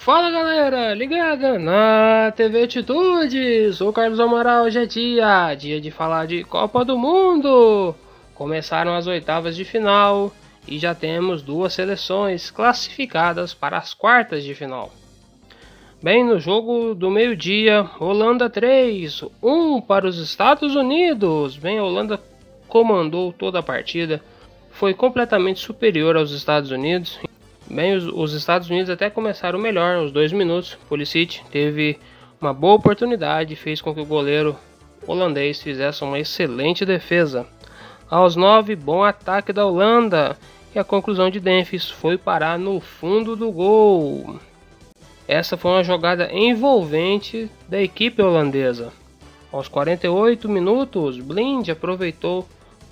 Fala galera, ligada na TV Atitude, sou Carlos Amaral, hoje é dia, dia de falar de Copa do Mundo. Começaram as oitavas de final e já temos duas seleções classificadas para as quartas de final. Bem, no jogo do meio-dia, Holanda 3, 1 para os Estados Unidos. Bem, a Holanda comandou toda a partida, foi completamente superior aos Estados Unidos Bem, os, os, Estados Unidos até começaram melhor, os dois minutos. Pulisic teve uma boa oportunidade e fez com que o goleiro holandês fizesse uma excelente defesa. Aos 9, bom ataque da Holanda. E a conclusão de Memphis foi parar no fundo do gol. Essa foi uma jogada envolvente da equipe holandesa. Aos 48 minutos, Blind aproveitou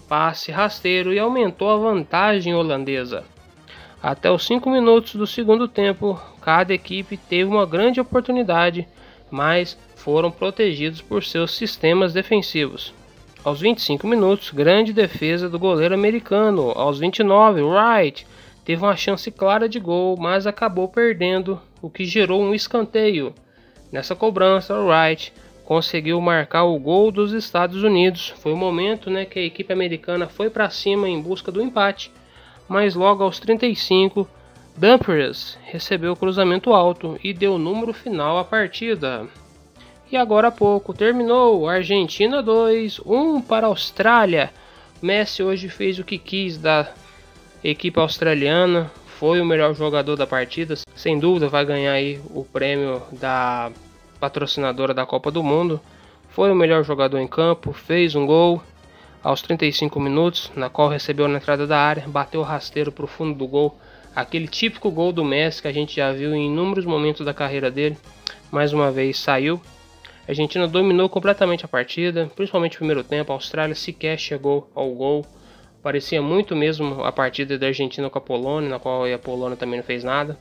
passe rasteiro e aumentou a vantagem holandesa. Até os 5 minutos do segundo tempo, cada equipe teve uma grande oportunidade, mas foram protegidos por seus sistemas defensivos. Aos 25 minutos, grande defesa do goleiro americano. Aos 29, Wright teve uma chance clara de gol, mas acabou perdendo, o que gerou um escanteio. Nessa cobrança, Wright conseguiu marcar o gol dos Estados Unidos. Foi o momento né, que a equipe americana foi para cima em busca do empate mas logo aos 35, Dumfries recebeu o cruzamento alto e deu o número final à partida. E agora há pouco terminou Argentina 2, 1 para a Austrália. Messi hoje fez o que quis da equipe australiana, foi o melhor jogador da partida, sem dúvida vai ganhar aí o prêmio da patrocinadora da Copa do Mundo. Foi o melhor jogador em campo, fez um gol aos 35 minutos, na qual recebeu na entrada da área, bateu o rasteiro para o fundo do gol, aquele típico gol do Messi que a gente já viu em inúmeros momentos da carreira dele. Mais uma vez saiu. A Argentina dominou completamente a partida, principalmente no primeiro tempo. A Austrália sequer chegou ao gol. Parecia muito mesmo a partida da Argentina com a Polônia, na qual a Polônia também não fez nada.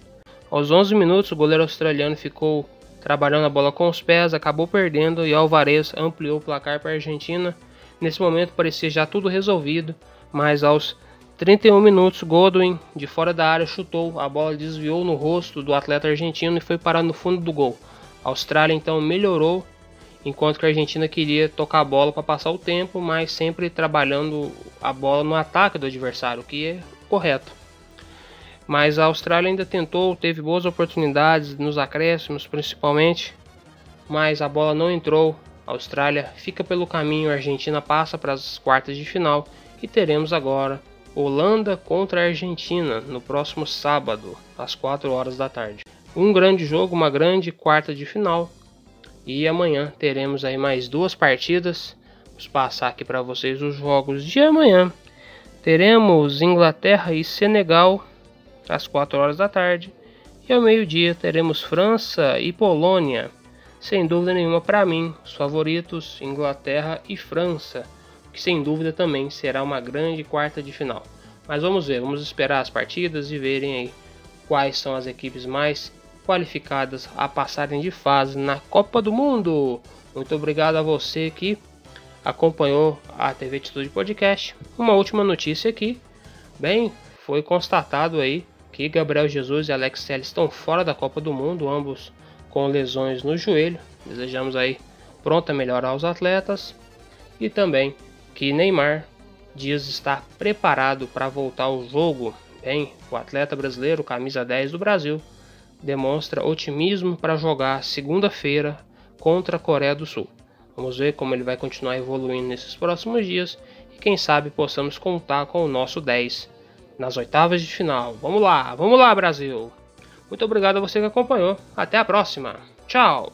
Aos 11 minutos, o goleiro australiano ficou trabalhando a bola com os pés, acabou perdendo e Alvarez ampliou o placar para a Argentina Nesse momento parecia já tudo resolvido, mas aos 31 minutos Godwin, de fora da área, chutou, a bola desviou no rosto do atleta argentino e foi parar no fundo do gol. A Austrália então melhorou, enquanto que a Argentina queria tocar a bola para passar o tempo, mas sempre trabalhando a bola no ataque do adversário, o que é correto. Mas a Austrália ainda tentou, teve boas oportunidades nos acréscimos principalmente, mas a bola não entrou Austrália fica pelo caminho, a Argentina passa para as quartas de final e teremos agora Holanda contra a Argentina no próximo sábado, às 4 horas da tarde. Um grande jogo, uma grande quarta de final. E amanhã teremos aí mais duas partidas. Vou passar aqui para vocês os jogos de amanhã. Teremos Inglaterra e Senegal às 4 horas da tarde. E ao meio-dia teremos França e Polônia sem dúvida nenhuma para mim, os favoritos Inglaterra e França, que sem dúvida também será uma grande quarta de final. Mas vamos ver, vamos esperar as partidas e verem aí quais são as equipes mais qualificadas a passarem de fase na Copa do Mundo. Muito obrigado a você que acompanhou a TV Atitude Podcast. Uma última notícia aqui. Bem, foi constatado aí que Gabriel Jesus e Alex Telles estão fora da Copa do Mundo, ambos com lesões no joelho. Desejamos aí pronta melhora aos atletas e também que Neymar Dias está preparado para voltar ao jogo. Bem, o atleta brasileiro, camisa 10 do Brasil, demonstra otimismo para jogar segunda-feira contra a Coreia do Sul. Vamos ver como ele vai continuar evoluindo nesses próximos dias e quem sabe possamos contar com o nosso 10 nas oitavas de final. Vamos lá, vamos lá, Brasil! Muito obrigado a você que acompanhou. Até a próxima. Tchau!